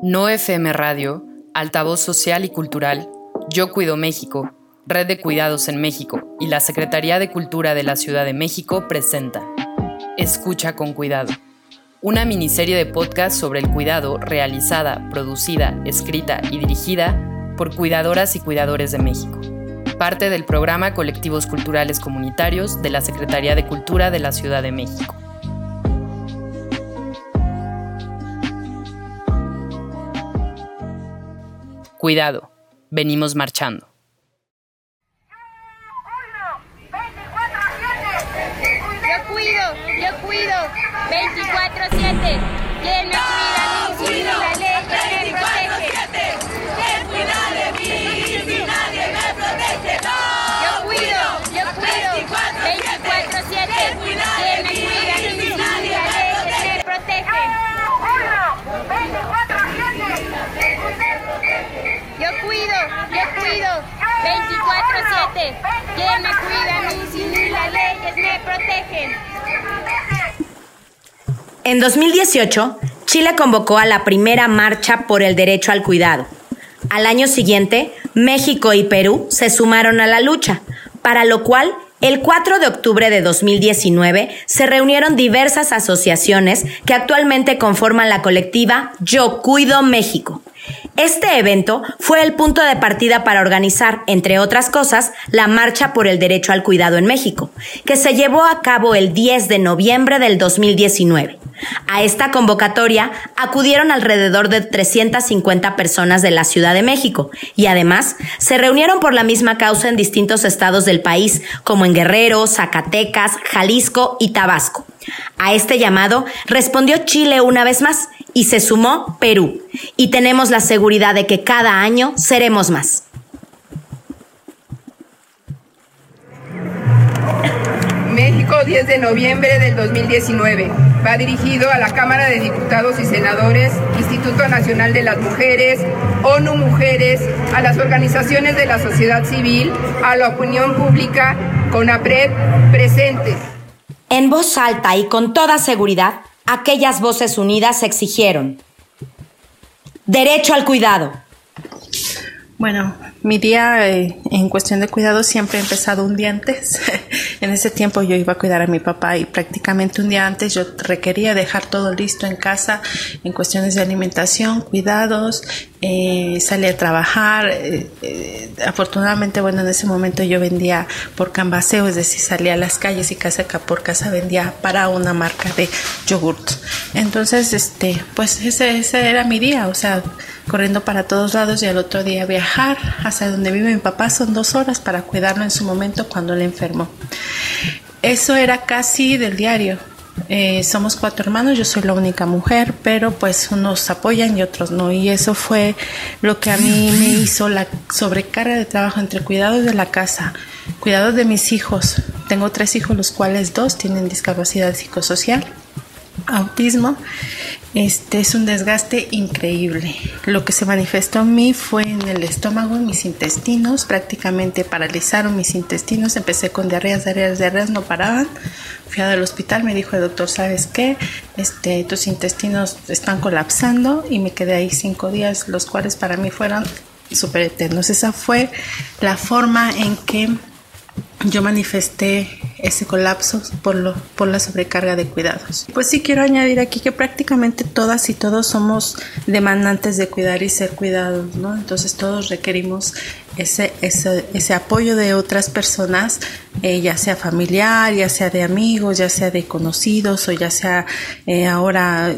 No FM Radio, Altavoz Social y Cultural, Yo Cuido México, Red de Cuidados en México y la Secretaría de Cultura de la Ciudad de México presenta Escucha con Cuidado, una miniserie de podcast sobre el cuidado realizada, producida, escrita y dirigida por cuidadoras y cuidadores de México, parte del programa Colectivos Culturales Comunitarios de la Secretaría de Cultura de la Ciudad de México. Cuidado, venimos marchando. Yo cuido, yo cuido, 24-7. ¿Quién me cuida? Yo cuido, 24-7. ¿Quién me cuida? Mi sí, las leyes me protegen. En 2018, Chile convocó a la primera marcha por el derecho al cuidado. Al año siguiente, México y Perú se sumaron a la lucha, para lo cual el 4 de octubre de 2019 se reunieron diversas asociaciones que actualmente conforman la colectiva Yo Cuido México. Este evento fue el punto de partida para organizar, entre otras cosas, la Marcha por el Derecho al Cuidado en México, que se llevó a cabo el 10 de noviembre del 2019. A esta convocatoria acudieron alrededor de 350 personas de la Ciudad de México y además se reunieron por la misma causa en distintos estados del país, como en Guerrero, Zacatecas, Jalisco y Tabasco. A este llamado respondió Chile una vez más y se sumó Perú. Y tenemos la seguridad de que cada año seremos más. México, 10 de noviembre del 2019. Va dirigido a la Cámara de Diputados y Senadores, Instituto Nacional de las Mujeres, ONU Mujeres, a las organizaciones de la sociedad civil, a la opinión pública, con APRED presentes. En voz alta y con toda seguridad, aquellas voces unidas exigieron derecho al cuidado. Bueno, mi día eh, en cuestión de cuidado siempre ha empezado un día antes. en ese tiempo yo iba a cuidar a mi papá y prácticamente un día antes yo requería dejar todo listo en casa en cuestiones de alimentación, cuidados, eh, salí a trabajar. Eh, eh, afortunadamente, bueno, en ese momento yo vendía por cambaseo, es decir, salía a las calles y casa por casa vendía para una marca de yogurt. Entonces, este, pues ese, ese era mi día, o sea, corriendo para todos lados y al otro día viajar donde vive mi papá son dos horas para cuidarlo en su momento cuando le enfermó. Eso era casi del diario. Eh, somos cuatro hermanos, yo soy la única mujer, pero pues unos apoyan y otros no. Y eso fue lo que a mí me hizo la sobrecarga de trabajo entre cuidados de la casa, cuidados de mis hijos. Tengo tres hijos, los cuales dos tienen discapacidad psicosocial, autismo este es un desgaste increíble. Lo que se manifestó en mí fue en el estómago, en mis intestinos, prácticamente paralizaron mis intestinos. Empecé con diarreas, diarreas, diarreas, no paraban. Fui al hospital, me dijo el doctor, ¿sabes qué? Este, tus intestinos están colapsando y me quedé ahí cinco días, los cuales para mí fueron súper eternos. Esa fue la forma en que yo manifesté ese colapso por, lo, por la sobrecarga de cuidados. Pues sí quiero añadir aquí que prácticamente todas y todos somos demandantes de cuidar y ser cuidados, ¿no? Entonces todos requerimos ese, ese, ese apoyo de otras personas, eh, ya sea familiar, ya sea de amigos, ya sea de conocidos o ya sea eh, ahora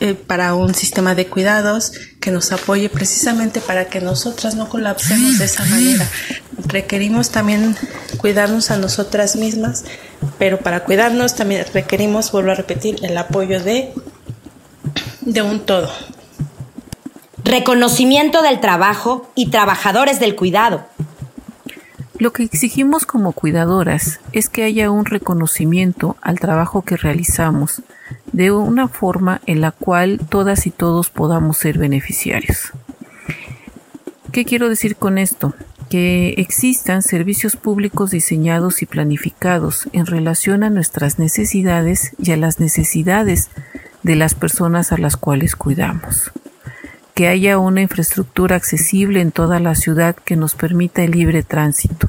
eh, para un sistema de cuidados que nos apoye precisamente para que nosotras no colapsemos de esa manera. Requerimos también cuidarnos a nosotras mismas, pero para cuidarnos también requerimos, vuelvo a repetir, el apoyo de, de un todo. Reconocimiento del trabajo y trabajadores del cuidado. Lo que exigimos como cuidadoras es que haya un reconocimiento al trabajo que realizamos de una forma en la cual todas y todos podamos ser beneficiarios. ¿Qué quiero decir con esto? Que existan servicios públicos diseñados y planificados en relación a nuestras necesidades y a las necesidades de las personas a las cuales cuidamos. Que haya una infraestructura accesible en toda la ciudad que nos permita el libre tránsito,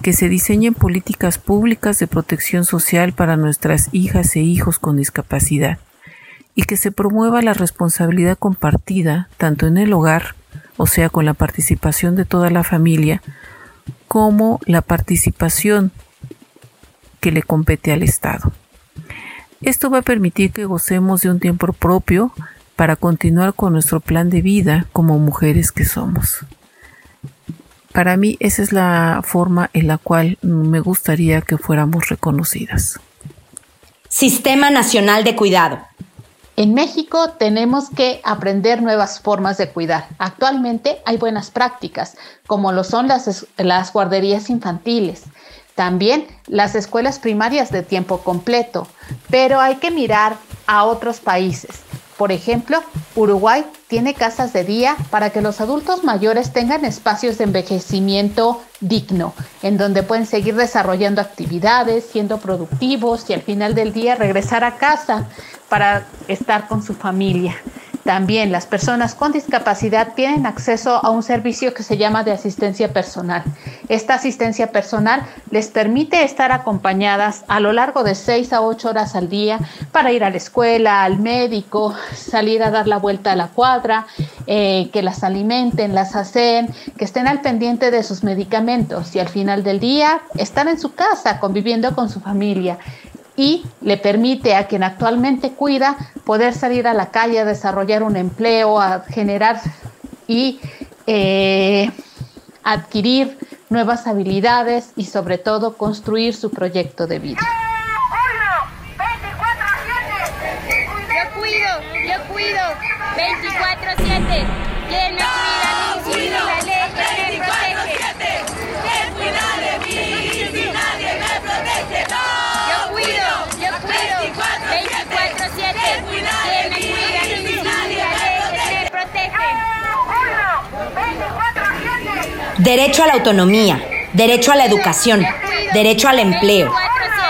que se diseñen políticas públicas de protección social para nuestras hijas e hijos con discapacidad. Y que se promueva la responsabilidad compartida tanto en el hogar, o sea, con la participación de toda la familia, como la participación que le compete al Estado. Esto va a permitir que gocemos de un tiempo propio para continuar con nuestro plan de vida como mujeres que somos. Para mí esa es la forma en la cual me gustaría que fuéramos reconocidas. Sistema Nacional de Cuidado. En México tenemos que aprender nuevas formas de cuidar. Actualmente hay buenas prácticas, como lo son las, guarderías infantiles, también las escuelas primarias de tiempo completo, pero hay que mirar a otros países. Por ejemplo, Uruguay tiene casas de día para que los adultos mayores tengan espacios de envejecimiento digno, en donde pueden seguir desarrollando actividades, siendo productivos y al final del día regresar a casa para estar con su familia. También las personas con discapacidad tienen acceso a un servicio que se llama de asistencia personal. Esta asistencia personal les permite estar acompañadas a lo largo de seis a ocho horas al día para ir a la escuela, al médico, salir a dar la vuelta a la cuadra, eh, que las alimenten, las hacen, que estén al pendiente de sus medicamentos y al final del día estar en su casa conviviendo con su familia y le permite a quien actualmente cuida poder salir a la calle a desarrollar un empleo, a generar y eh, adquirir nuevas habilidades y sobre todo construir su proyecto de vida. Yo cuido, yo cuido, 24-7. Derecho a la autonomía, derecho a la educación, derecho al empleo,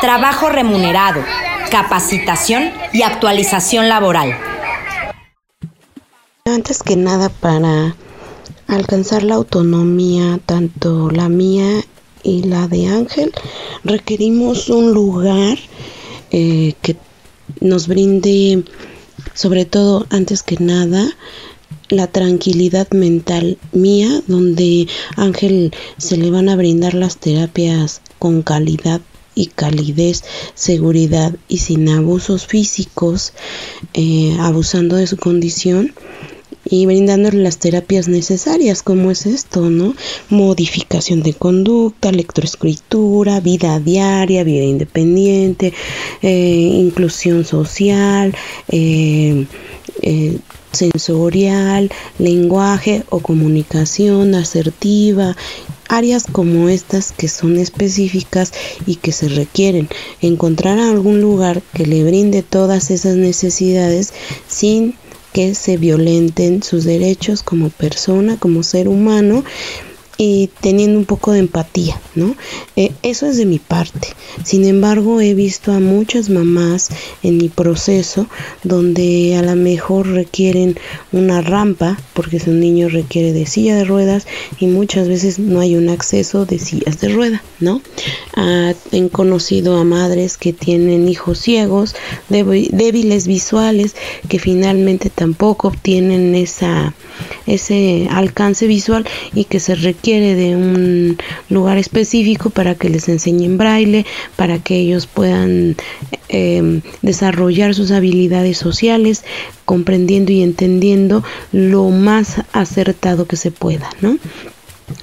trabajo remunerado, capacitación y actualización laboral. Antes que nada, para alcanzar la autonomía, tanto la mía y la de Ángel, requerimos un lugar eh, que nos brinde, sobre todo, antes que nada, la tranquilidad mental mía, donde Ángel se le van a brindar las terapias con calidad y calidez, seguridad y sin abusos físicos, eh, abusando de su condición y brindándole las terapias necesarias, como es esto, ¿no? Modificación de conducta, lectoescritura, vida diaria, vida independiente, eh, inclusión social, eh, eh, sensorial, lenguaje o comunicación asertiva, áreas como estas que son específicas y que se requieren. Encontrar algún lugar que le brinde todas esas necesidades sin que se violenten sus derechos como persona, como ser humano y teniendo un poco de empatía, ¿no? Eh, eso es de mi parte. Sin embargo, he visto a muchas mamás en mi proceso donde a lo mejor requieren una rampa porque su niño requiere de silla de ruedas y muchas veces no hay un acceso de sillas de rueda, ¿no? Ah, he conocido a madres que tienen hijos ciegos, débiles visuales, que finalmente tampoco obtienen esa, ese alcance visual y que se requiere quiere de un lugar específico para que les enseñen braille, para que ellos puedan em, desarrollar sus habilidades sociales, comprendiendo y entendiendo lo más acertado que se pueda, ¿no?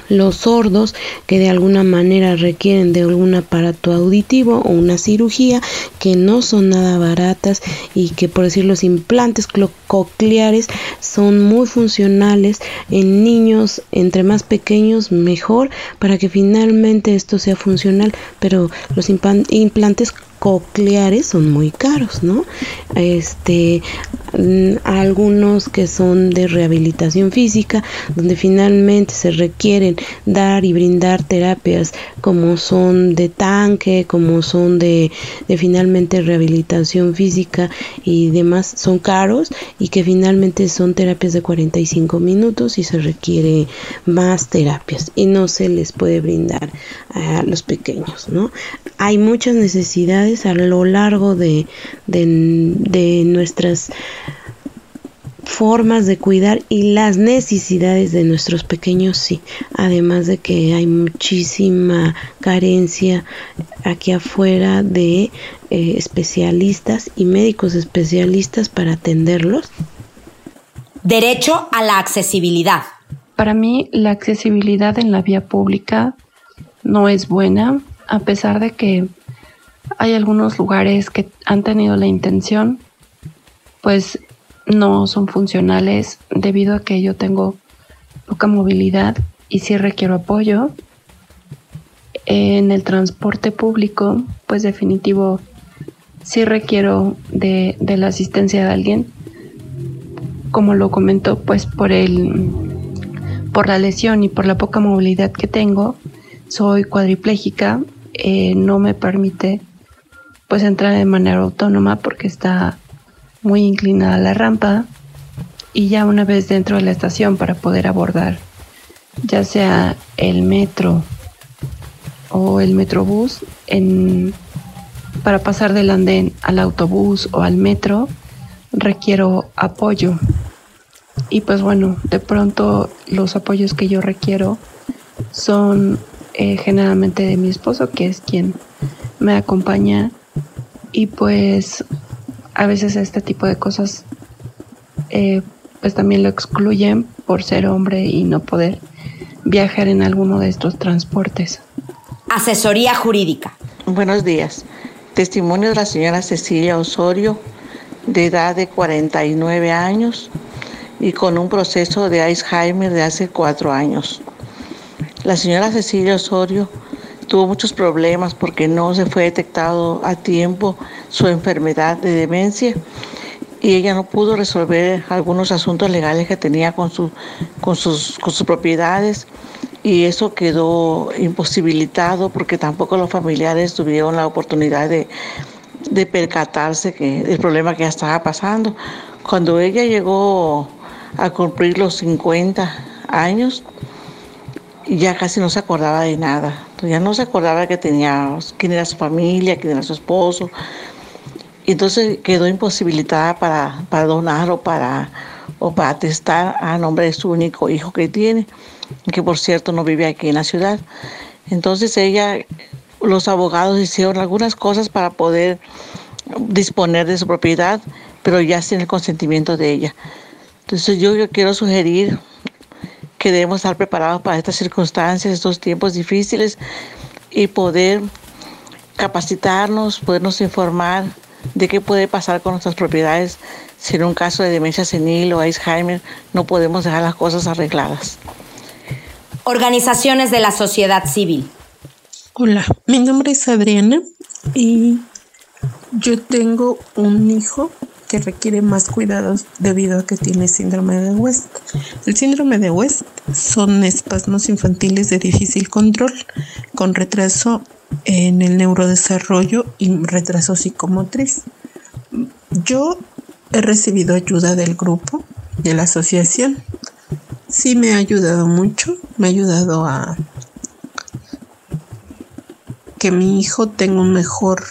Los sordos que de alguna manera requieren de algún aparato auditivo o una cirugía que no son nada baratas y que por decir los implantes cocleares son muy funcionales en niños entre más pequeños mejor para que finalmente esto sea funcional. Pero los implantes cocleares son muy caros, ¿no? Este, mm, algunos que son de rehabilitación física, donde finalmente se requieren dar y brindar terapias como son de tanque, como son de, de finalmente rehabilitación física y demás, son caros y que finalmente son terapias de 45 minutos y se requiere más terapias y no se les puede brindar a los pequeños, ¿no? Hay muchas necesidades a lo largo de, de, nuestras formas de cuidar y las necesidades de nuestros pequeños sí, además de que hay muchísima carencia aquí afuera de eh, especialistas y médicos especialistas para atenderlos. Derecho a la accesibilidad. Para mí la accesibilidad en la vía pública no es buena, a pesar de que hay algunos lugares que han tenido la intención, pues no son funcionales debido a que yo tengo poca movilidad y sí requiero apoyo. En el transporte público, pues definitivo, sí requiero de, la asistencia de alguien. Como lo comentó, pues por el por la lesión y por la poca movilidad que tengo, soy cuadriplégica, eh, no me permite pues entrar de manera autónoma porque está muy inclinada la rampa y ya una vez dentro de la estación para poder abordar ya sea el metro o el metrobús en, para pasar del andén al autobús o al metro requiero apoyo y pues bueno, de pronto los apoyos que yo requiero son eh, generalmente de mi esposo, que es quien me acompaña. Y pues a veces este tipo de cosas eh, pues también lo excluyen por ser hombre y no poder viajar en alguno de estos transportes. Asesoría jurídica. Buenos días. Testimonio de la señora Cecilia Osorio, de edad de 49 años y con un proceso de Alzheimer de hace cuatro años. La señora Cecilia Osorio tuvo muchos problemas porque no se fue detectado a tiempo su enfermedad de demencia y ella no pudo resolver algunos asuntos legales que tenía con, con, sus, con sus propiedades y eso quedó imposibilitado porque tampoco los familiares tuvieron la oportunidad de, de percatarse que, del problema que ya estaba pasando. Cuando ella llegó a cumplir los 50 años, ya casi no se acordaba de nada. Ya no se acordaba que tenía, quién era su familia, quién era su esposo. Entonces quedó imposibilitada para, para donar o para, o para atestar a nombre de su único hijo que tiene, que por cierto no vive aquí en la ciudad. Entonces ella, los abogados hicieron algunas cosas para poder disponer de su propiedad, pero ya sin el consentimiento de ella. Entonces yo, quiero sugerir que debemos estar preparados para estas circunstancias, estos tiempos difíciles y poder capacitarnos, podernos informar de qué puede pasar con nuestras propiedades si en un caso de demencia senil o Alzheimer no podemos dejar las cosas arregladas. Organizaciones de la sociedad civil. Hola, mi nombre es Adriana y yo tengo un hijo que requiere más cuidados debido a que tiene síndrome de West. El síndrome de West son espasmos infantiles de difícil control con retraso en el neurodesarrollo y retraso psicomotriz. Yo he recibido ayuda del grupo, de la asociación. Sí me ha ayudado mucho, me ha ayudado a que mi hijo tenga un mejor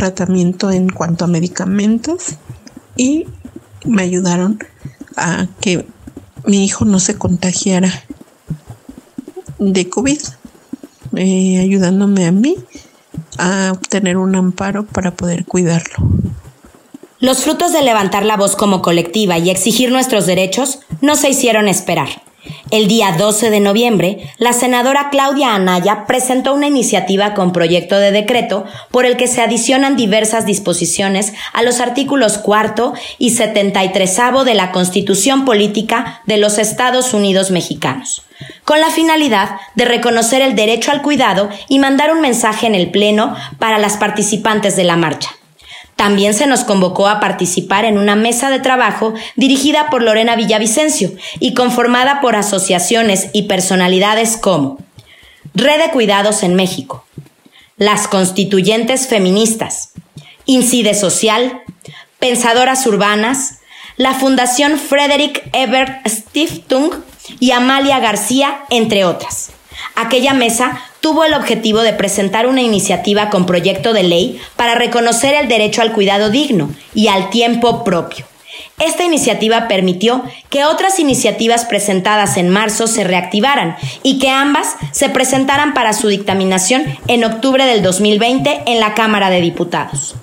tratamiento en cuanto a medicamentos y me ayudaron a que mi hijo no se contagiara de COVID, eh, ayudándome a mí a obtener un amparo para poder cuidarlo. Los frutos de levantar la voz como colectiva y exigir nuestros derechos no se hicieron esperar. El día 12 de noviembre, la senadora Claudia Anaya presentó una iniciativa con proyecto de decreto por el que se adicionan diversas disposiciones a los artículos cuarto y 73 de la Constitución Política de los Estados Unidos Mexicanos, con la finalidad de reconocer el derecho al cuidado y mandar un mensaje en el Pleno para las participantes de la marcha. También se nos convocó a participar en una mesa de trabajo dirigida por Lorena Villavicencio y conformada por asociaciones y personalidades como Red de Cuidados en México, las Constituyentes Feministas, Incide Social, Pensadoras Urbanas, la Fundación Frederick Ebert Stiftung y Amalia García, entre otras. Aquella mesa tuvo el objetivo de presentar una iniciativa con proyecto de ley para reconocer el derecho al cuidado digno y al tiempo propio. Esta iniciativa permitió que otras iniciativas presentadas en marzo se reactivaran y que ambas se presentaran para su dictaminación en octubre del 2020 en la Cámara de Diputados.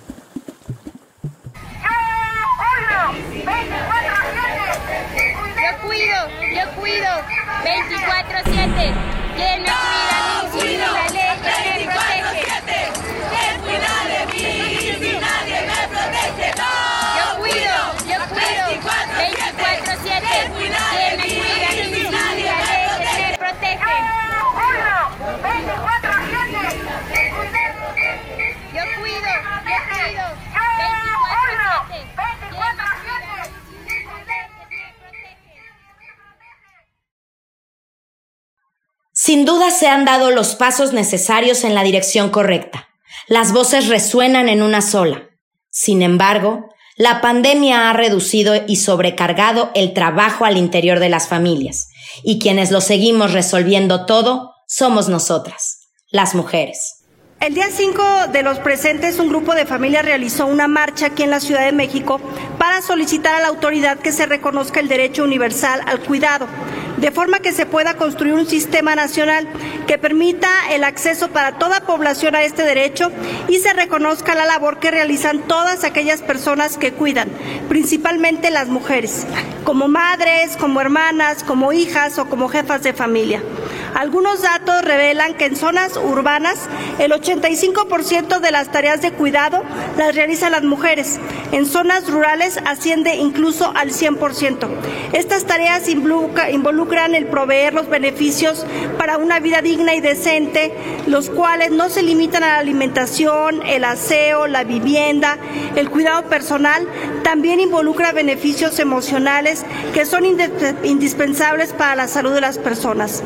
Sin duda se han dado los pasos necesarios en la dirección correcta. Las voces resuenan en una sola. Sin embargo, la pandemia ha reducido y sobrecargado el trabajo al interior de las familias, y quienes lo seguimos resolviendo todo somos nosotras, las mujeres. El día 5 de los presentes, un grupo de familias realizó una marcha aquí en la Ciudad de México para solicitar a la autoridad que se reconozca el derecho universal al cuidado, de forma que se pueda construir un sistema nacional que permita el acceso para toda población a este derecho y se reconozca la labor que realizan todas aquellas personas que cuidan, principalmente las mujeres, como madres, como hermanas, como hijas o como jefas de familia. Algunos datos revelan que en zonas urbanas el 85% de las tareas de cuidado las realizan las mujeres. En zonas rurales asciende incluso al 100%. Estas tareas involucran el proveer los beneficios para una vida digna y decente, los cuales no se limitan a la alimentación, el aseo, la vivienda, el cuidado personal, también involucra beneficios emocionales que son indispensables para la salud de las personas.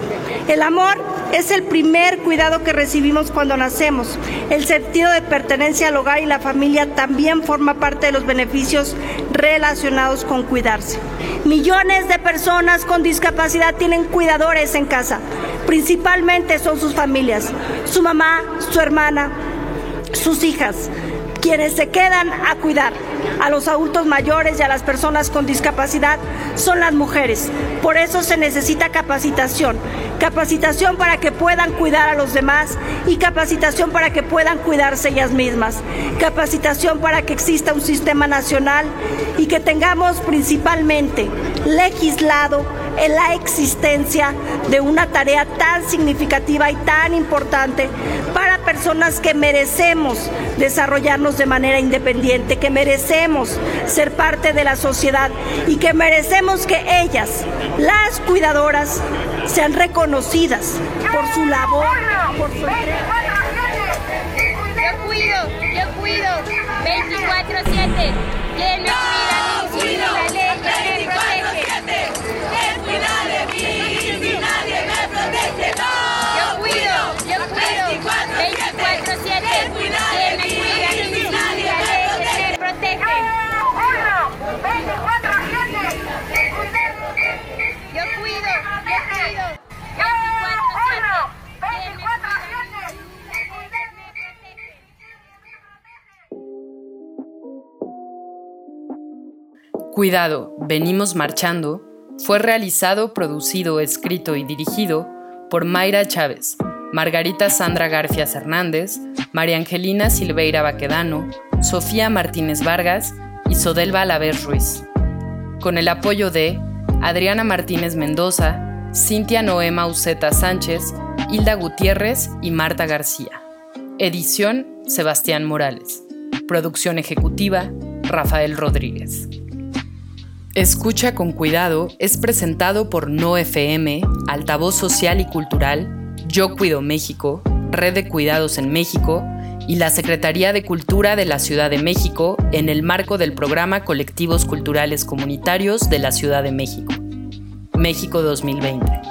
El amor es el primer cuidado que recibimos cuando nacemos. El sentido de pertenencia al hogar y la familia también forma parte de los beneficios relacionados con cuidarse. Millones de personas con discapacidad tienen cuidadores en casa. Principalmente son sus familias, su mamá, su hermana, sus hijas quienes se quedan a cuidar a los adultos mayores y a las personas con discapacidad son las mujeres. Por eso se necesita capacitación. Capacitación para que puedan cuidar a los demás y capacitación para que puedan cuidarse ellas mismas. Capacitación para que exista un sistema nacional y que tengamos principalmente legislado en la existencia de una tarea tan significativa y tan importante para personas que merecemos desarrollarnos de manera independiente, que merecemos ser parte de la sociedad y que merecemos que ellas, las cuidadoras, sean reconocidas por su labor, por su. Yo cuido, yo cuido, 24-7. ¿Quién me cuida? Que me protege. Cuidado, venimos marchando fue realizado, producido, escrito y dirigido por Mayra Chávez, Margarita Sandra Garfias Hernández, María Angelina Silveira Baquedano, Sofía Martínez Vargas y Sodelva Alavés Ruiz. Con el apoyo de Adriana Martínez Mendoza, Cintia Noema Uceta Sánchez, Hilda Gutiérrez y Marta García. Edición Sebastián Morales. Producción ejecutiva Rafael Rodríguez. Escucha con cuidado es presentado por No FM, Altavoz Social y Cultural, Yo Cuido México, Red de Cuidados en México y la Secretaría de Cultura de la Ciudad de México en el marco del programa Colectivos Culturales Comunitarios de la Ciudad de México. México 2020.